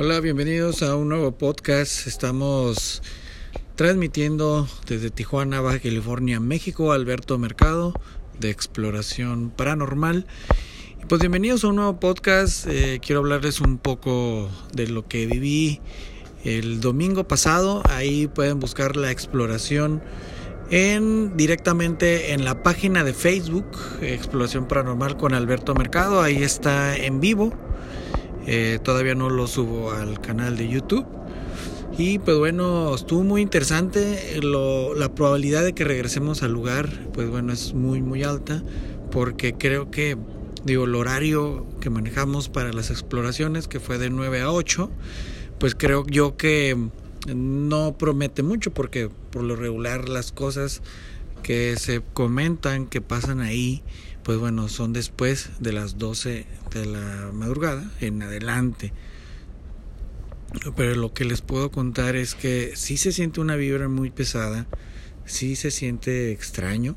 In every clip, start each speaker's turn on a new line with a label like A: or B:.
A: Hola, bienvenidos a un nuevo podcast. Estamos transmitiendo desde Tijuana, Baja California, México, Alberto Mercado de Exploración Paranormal. Pues bienvenidos a un nuevo podcast. Eh, quiero hablarles un poco de lo que viví el domingo pasado. Ahí pueden buscar la exploración en directamente en la página de Facebook Exploración Paranormal con Alberto Mercado. Ahí está en vivo eh, todavía no lo subo al canal de YouTube. Y pues bueno, estuvo muy interesante. la probabilidad de que regresemos al lugar, pues bueno, es muy, muy alta. Porque creo que, digo, el horario que manejamos para las exploraciones, que fue de 9 a 8, pues creo yo que no promete mucho. Porque por lo regular las cosas que se comentan, que pasan ahí, pues bueno, son después de las 12 de la madrugada en adelante. Pero lo que les puedo contar es que sí se siente una vibra muy pesada, sí se siente extraño.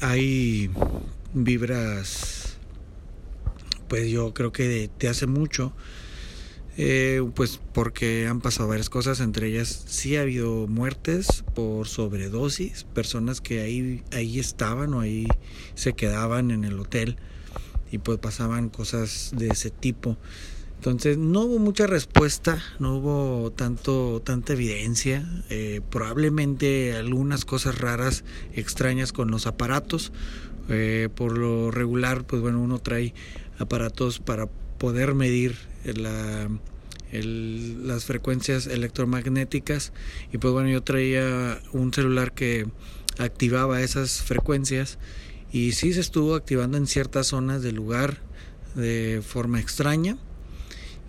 A: Hay vibras, pues yo creo que te hace mucho eh, pues porque han pasado varias cosas, entre ellas sí ha habido muertes por sobredosis, personas que ahí, ahí estaban o ahí se quedaban en el hotel y pues pasaban cosas de ese tipo. Entonces no hubo mucha respuesta, no hubo tanto tanta evidencia, eh, probablemente algunas cosas raras, extrañas con los aparatos. Eh, por lo regular, pues bueno, uno trae aparatos para poder medir la, las frecuencias electromagnéticas. Y pues bueno yo traía un celular que activaba esas frecuencias y sí se estuvo activando en ciertas zonas del lugar de forma extraña.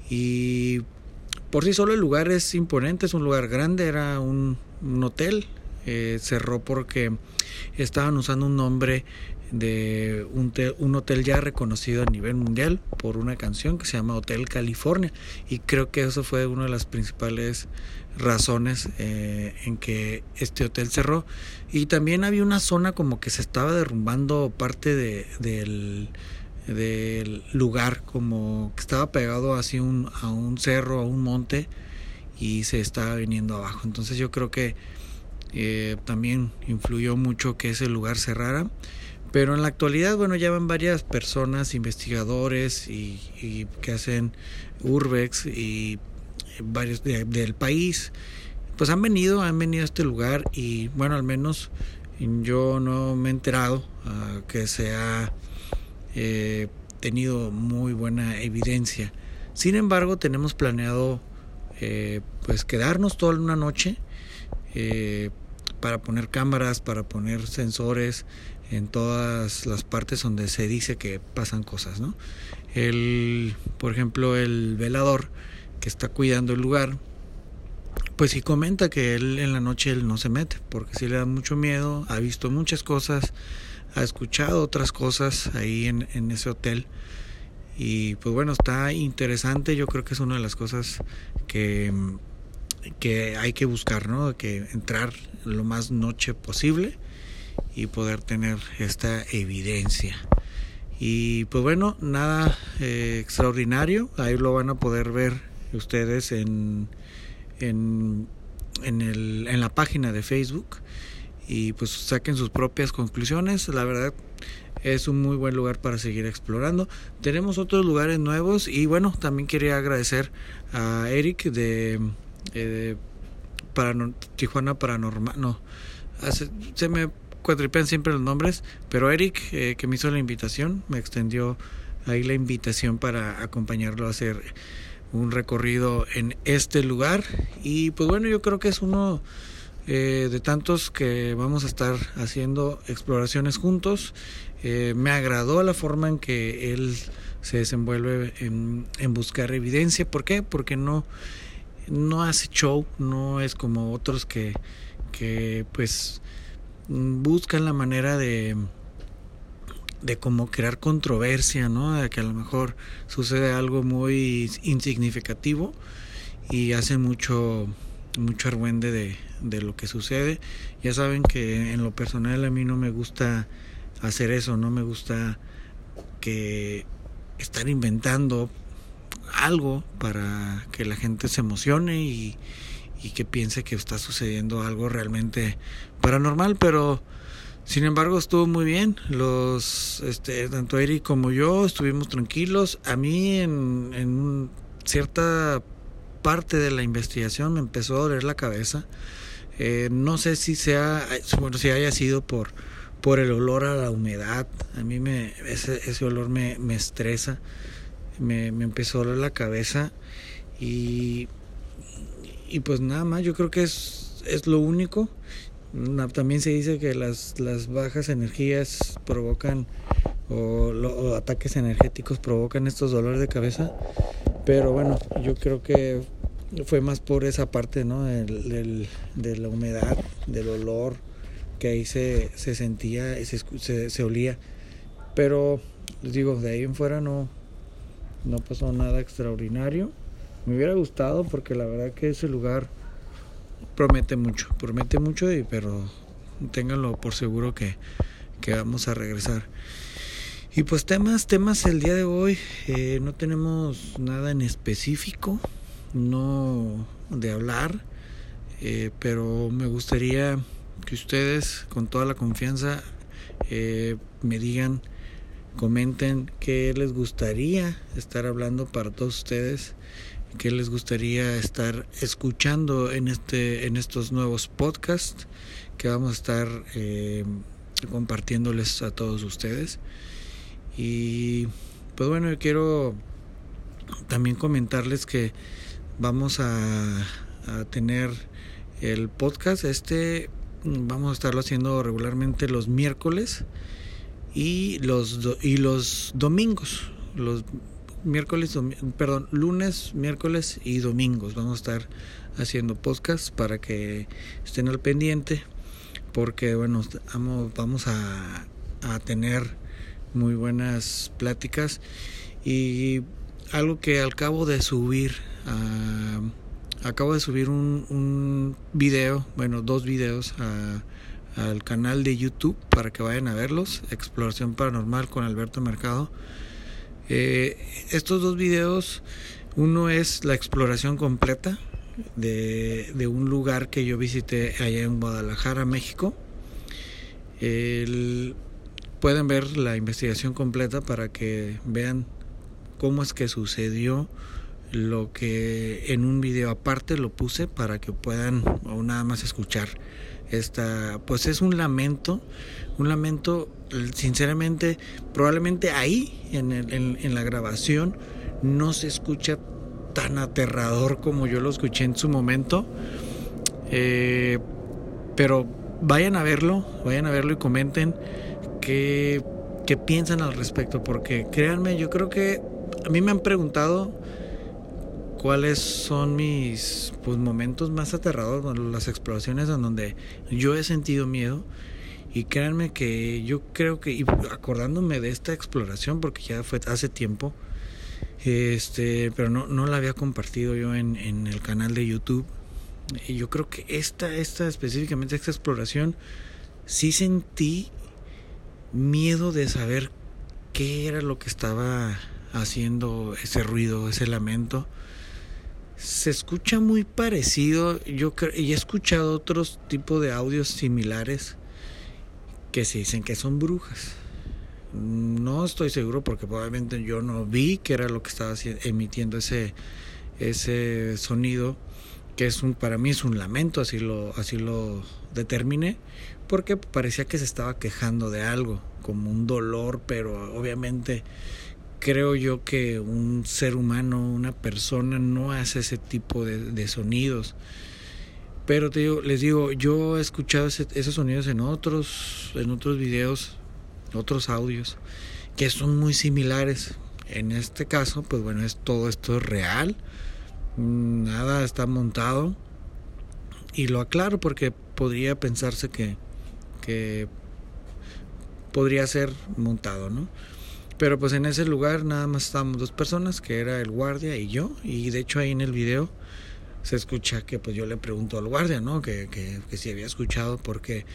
A: Y por sí solo el lugar es imponente, es un lugar grande, era un, hotel, eh, cerró porque estaban usando un nombre de un, un, hotel ya reconocido a nivel mundial por una canción que se llama Hotel California. Y creo que eso fue una de las principales razones eh, en que este hotel cerró. Y también había una zona como que se estaba derrumbando parte de, del, lugar como que estaba pegado así un, a un cerro a un monte y se estaba viniendo abajo. Entonces yo creo que eh, también influyó mucho que ese lugar cerrara pero en la actualidad, bueno, ya van varias personas, investigadores y, que hacen urbex y varios del país, pues han venido, han venido a este lugar y bueno, al menos yo no me he enterado ah, que se ha eh, tenido muy buena evidencia. Sin embargo, tenemos planeado eh, pues quedarnos toda una noche eh, para poner cámaras, para poner sensores, en todas las partes donde se dice que pasan cosas, ¿no? El, por ejemplo, el velador que está cuidando el lugar, pues sí comenta que él en la noche él no se mete, porque sí le da mucho miedo, ha visto muchas cosas, ha escuchado otras cosas ahí en, en ese hotel. Y pues bueno, está interesante, yo creo que es una de las cosas que, que hay que buscar, ¿no? Que entrar lo más noche posible y poder tener esta evidencia. Y pues bueno, nada eh, extraordinario, ahí lo van a poder ver ustedes en, en, en, el, en la página de Facebook y pues saquen sus propias conclusiones. La verdad es un muy buen lugar para seguir explorando. Tenemos otros lugares nuevos y bueno, también quería agradecer a Eric de, eh, para, Tijuana Paranormal. No, se me cuatripean siempre los nombres, pero Eric, eh, que me hizo la invitación, me extendió ahí la invitación para acompañarlo a hacer un recorrido en este lugar. Y pues bueno, yo creo que es uno eh, de tantos que vamos a estar haciendo exploraciones juntos. Eh, me agradó la forma en que él se desenvuelve en, en buscar evidencia. ¿Por qué? Porque no, no hace show, no es como otros que, que pues buscan la manera de de como crear controversia, ¿no? De que a lo mejor sucede algo muy insignificativo y hacen mucho mucho de, de lo que sucede. Ya saben que en lo personal a mí no me gusta hacer eso, no me gusta que estar inventando algo para que la gente se emocione y, y que piense que está sucediendo algo realmente paranormal, pero sin embargo estuvo muy bien. Los, este, tanto Eric como yo estuvimos tranquilos. A mí en, en cierta parte de la investigación me empezó a doler la cabeza. Eh, no sé si sea, bueno, si haya sido por, por el olor a la humedad. A mí me, ese, ese olor me, me estresa. Me, me, empezó a doler la cabeza. Y, y pues nada más, yo creo que es, es lo único. También se dice que las, las bajas energías provocan o, ataques energéticos provocan estos dolores de cabeza. Pero bueno, yo creo que fue más por esa parte, ¿no? Del, de la humedad, del olor, que ahí se, se sentía, se, se, se, olía. Pero, les digo, de ahí en fuera no, no pasó nada extraordinario. Me hubiera gustado porque la verdad que ese lugar promete mucho, promete mucho, y, pero ténganlo por seguro que, que vamos a regresar. Y pues temas, temas el día de hoy, eh, no tenemos nada en específico, no de hablar, eh, pero me gustaría que ustedes con toda la confianza eh, me digan, comenten qué les gustaría estar hablando para todos ustedes, qué les gustaría estar escuchando en este, en estos nuevos podcasts que vamos a estar compartiéndoles a todos ustedes. Y pues bueno, yo quiero también comentarles que vamos a, a tener el podcast este vamos a estarlo haciendo regularmente los miércoles y los y los domingos los miércoles perdón lunes miércoles y domingos vamos a estar haciendo podcast para que estén al pendiente porque bueno vamos, a, a tener muy buenas pláticas y algo que al cabo de subir acabo de subir un, un video bueno dos videos al canal de YouTube para que vayan a verlos exploración paranormal con Alberto Mercado eh, estos dos videos uno es la exploración completa de, un lugar que yo visité allá en Guadalajara México. Pueden ver la investigación completa para que vean cómo es que sucedió lo que en un video aparte lo puse para que puedan o nada más escuchar esta pues es un lamento un lamento sinceramente probablemente ahí en, la grabación no se escucha tan aterrador como yo lo escuché en su momento. Eh, pero vayan a verlo vayan a verlo y comenten qué, qué piensan al respecto, porque créanme, yo creo que a mí me han preguntado cuáles son mis pues, momentos más aterradores, las exploraciones en donde yo he sentido miedo. Y créanme que yo creo que, y acordándome de esta exploración, porque ya fue hace tiempo, este, pero no, no la había compartido yo en, en el canal de YouTube. Y yo creo que esta, esta específicamente, esta exploración, sí sentí miedo de saber qué era lo que estaba haciendo ese ruido, ese lamento. Se escucha muy parecido, yo y he escuchado otros tipos de audios similares que se dicen que son brujas. No estoy seguro porque probablemente yo no vi que era lo que estaba emitiendo ese, ese sonido, que es un, para mí es un lamento, así lo, así lo determiné, porque parecía que se estaba quejando de algo, como un dolor, pero obviamente creo yo que un ser humano, una persona no hace ese tipo de, de sonidos. Pero te digo, les digo, yo he escuchado esos sonidos en otros, en otros videos, otros audios, que son muy similares. En este caso, pues bueno, es todo esto es real, nada está montado. Y lo aclaro porque podría pensarse que que podría ser montado, ¿no? Pero pues en ese lugar nada más estábamos dos personas, que era el guardia y yo, y de hecho ahí en el video se escucha que pues yo le pregunto al guardia, ¿no? Que, que, si había escuchado, porque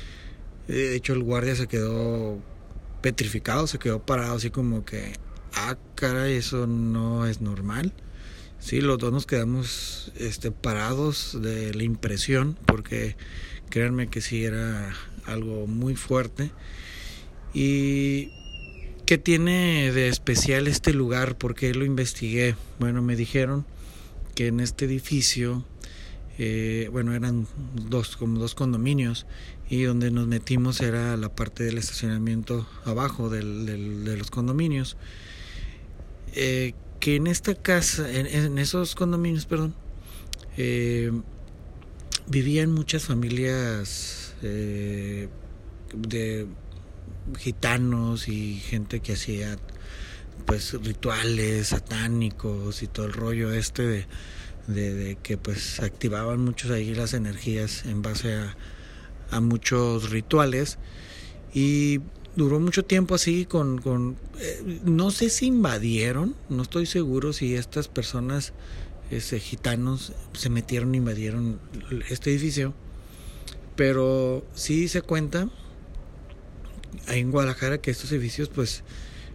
A: de hecho el guardia se quedó petrificado, se quedó parado así como que, ah, caray, eso no es normal. sí, los dos nos quedamos este, parados de la impresión, porque créanme que sí era algo muy fuerte. Y ¿qué tiene de especial este lugar? Porque lo investigué. Bueno, me dijeron que en este edificio, eh, bueno, eran dos, como dos condominios, y donde nos metimos era la parte del estacionamiento abajo del, de los condominios. Eh, que en esta casa, en, esos condominios, perdón, eh, vivían muchas familias eh, de gitanos y gente que hacía pues rituales satánicos y todo el rollo este de, que pues activaban muchos ahí las energías en base a, a muchos rituales. Y duró mucho tiempo así con, con eh, no sé si invadieron, no estoy seguro si estas personas este, gitanos se metieron, invadieron este edificio, pero sí se cuenta en Guadalajara que estos edificios pues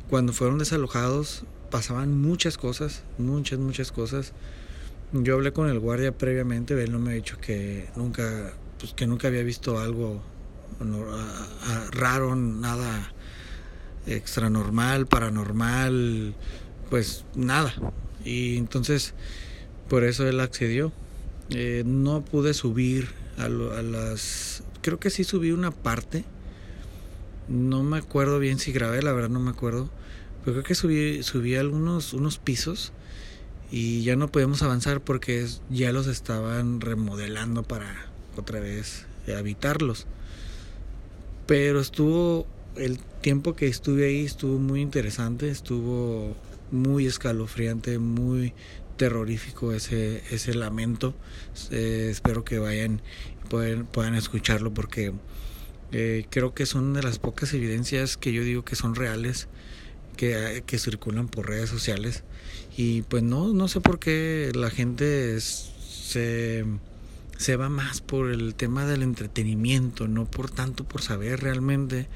A: cuando fueron desalojados pasaban muchas cosas, muchas, muchas cosas. Yo hablé con el guardia previamente, él no me ha dicho que nunca, pues que nunca había visto algo raro, nada extra normal, paranormal, pues nada. Y entonces por eso él accedió. Eh, no pude subir a, a, las... Creo que sí subí una parte. No me acuerdo bien si grabé, la verdad no me acuerdo. Pero creo que subí, subí algunos unos pisos y ya no podíamos avanzar porque ya los estaban remodelando para otra vez habitarlos. Pero estuvo, el tiempo que estuve ahí estuvo muy interesante, estuvo muy escalofriante, muy terrorífico ese, ese lamento. Eh, espero que vayan puedan, puedan escucharlo porque eh, creo que son de las pocas evidencias que yo digo que son reales, que, que circulan por redes sociales. Y pues no, no sé por qué la gente se se va más por el tema del entretenimiento, no por tanto por saber realmente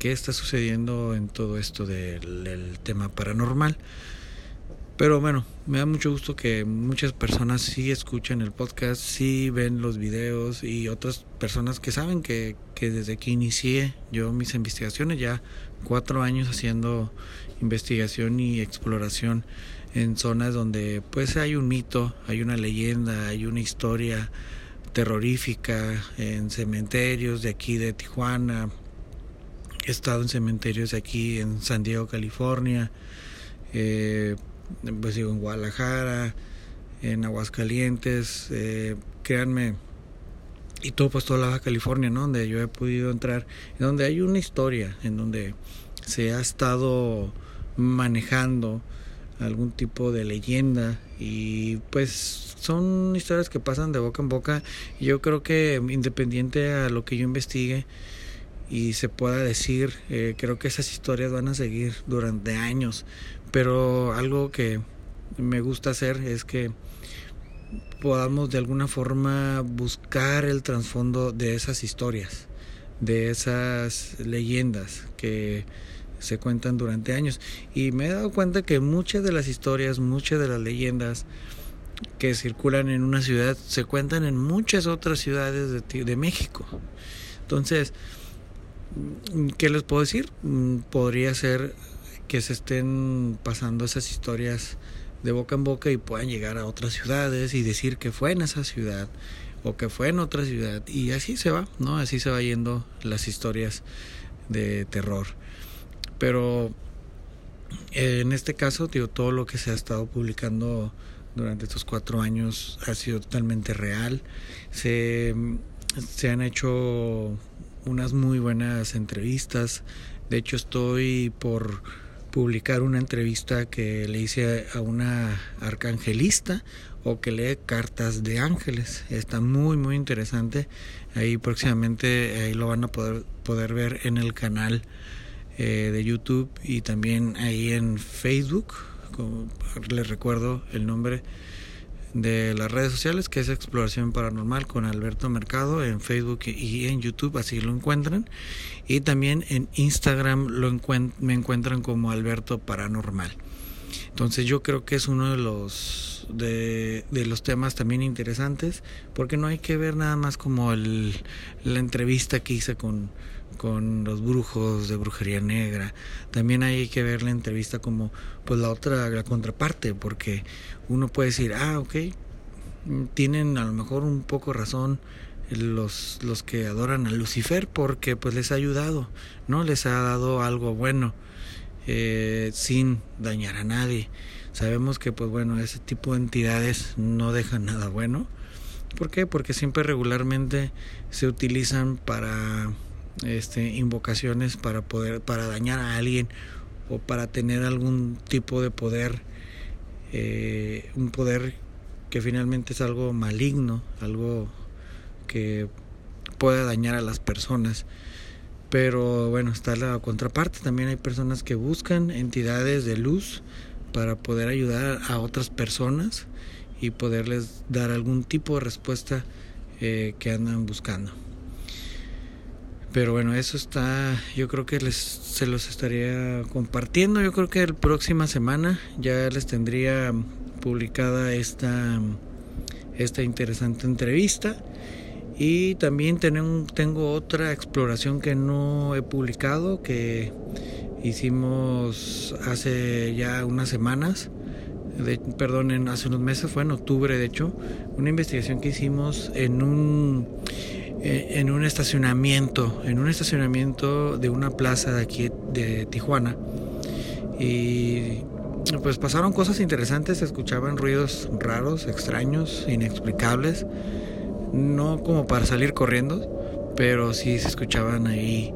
A: qué está sucediendo en todo esto del, tema paranormal. Pero bueno, me da mucho gusto que muchas personas sí escuchan el podcast, sí ven los videos y otras personas que saben que, que desde que inicié yo mis investigaciones, ya cuatro años haciendo investigación y exploración en zonas donde pues hay un mito, hay una leyenda, hay una historia terrorífica en cementerios de aquí de Tijuana. He estado en cementerios de aquí en San Diego, California, eh, pues digo en Guadalajara, en Aguascalientes, eh, créanme, y todo pues toda la Baja California, ¿no? Donde yo he podido entrar, donde hay una historia, en donde se ha estado manejando algún tipo de leyenda y pues son historias que pasan de boca en boca yo creo que independiente a lo que yo investigue y se pueda decir eh, creo que esas historias van a seguir durante años pero algo que me gusta hacer es que podamos de alguna forma buscar el trasfondo de esas historias de esas leyendas que se cuentan durante años. Y me he dado cuenta que muchas de las historias, muchas de las leyendas que circulan en una ciudad se cuentan en muchas otras ciudades de, de México. Entonces, ¿qué les puedo decir? Mm, podría ser que se estén pasando esas historias de boca en boca y puedan llegar a otras ciudades y decir que fue en esa ciudad o que fue en otra ciudad y así se va, ¿no? Así se va yendo las historias de terror. Pero eh, en este caso, digo, todo lo que se ha estado publicando durante estos cuatro años ha sido totalmente real. Se, se han hecho unas muy buenas entrevistas. De hecho, estoy por publicar una entrevista que le hice a una arcangelista o que lee cartas de ángeles. Está muy muy interesante. Ahí próximamente ahí lo van a poder poder ver en el canal eh, de YouTube y también ahí en Facebook. Como les recuerdo el nombre de las redes sociales que es Exploración Paranormal con Alberto Mercado en Facebook y en YouTube, así lo encuentran. Y también en Instagram lo me encuentran como Alberto Paranormal. Entonces yo creo que es uno de los de, de, los temas también interesantes porque no hay que ver nada más como el, la entrevista que hice con, con los brujos de brujería negra también hay que ver la entrevista como pues la otra la contraparte porque uno puede decir ah ok tienen a lo mejor un poco razón los, los que adoran a Lucifer porque pues les ha ayudado, ¿no? Les ha dado algo bueno eh, sin dañar a nadie. Sabemos que pues bueno, ese tipo de entidades no dejan nada bueno. ¿Por qué? Porque siempre regularmente se utilizan para este, invocaciones para poder para dañar a alguien o para tener algún tipo de poder eh, un poder que finalmente es algo maligno algo que pueda dañar a las personas. Pero bueno, está la contraparte. También hay personas que buscan entidades de luz para poder ayudar a otras personas y poderles dar algún tipo de respuesta eh, que andan buscando. Pero bueno, eso está, yo creo que les, se los estaría compartiendo. Yo creo que la próxima semana ya les tendría publicada esta, esta interesante entrevista. Y también tengo otra exploración que no he publicado, que hicimos hace ya unas semanas, perdón, hace unos meses, fue en octubre de hecho, una investigación que hicimos en un, en un estacionamiento, en un estacionamiento de una plaza de aquí de Tijuana. Y pues pasaron cosas interesantes, se escuchaban ruidos raros, extraños, inexplicables no como para salir corriendo, pero sí se escuchaban ahí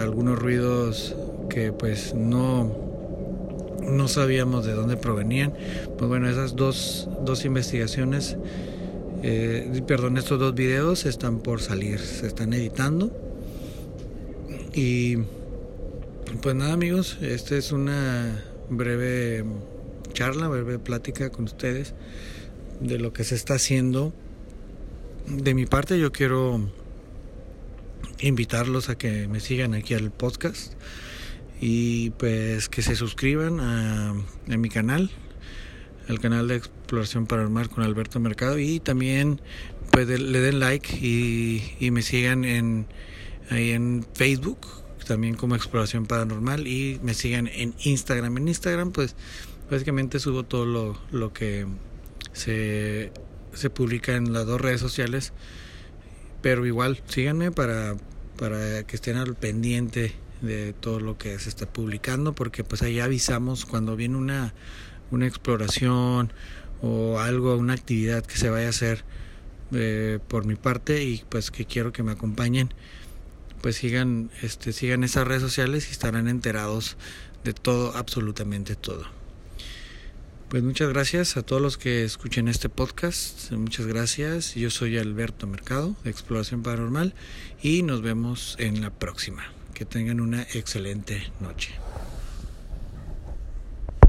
A: algunos ruidos que pues no no sabíamos de dónde provenían. Pues bueno, esas dos, dos investigaciones, eh, perdón, estos dos videos están por salir, se están editando. Y pues nada amigos, esta es una breve charla, breve plática con ustedes de lo que se está haciendo de mi parte yo quiero invitarlos a que me sigan aquí al podcast y pues que se suscriban a, mi canal, al canal de exploración paranormal con Alberto Mercado y también pues le den like y, y me sigan en ahí en Facebook también como exploración paranormal y me sigan en Instagram. En Instagram pues básicamente subo todo lo, lo que se se publica en las dos redes sociales. Pero igual, síganme para, para que estén al pendiente de todo lo que se está publicando, porque pues ahí avisamos cuando viene una, una exploración o algo, una actividad que se vaya a hacer eh, por mi parte y pues que quiero que me acompañen pues sigan este sigan esas redes sociales y estarán enterados de todo absolutamente todo pues muchas gracias a todos los que escuchen este podcast. Muchas gracias. Yo soy Alberto Mercado de Exploración Paranormal y nos vemos en la próxima. Que tengan una excelente noche.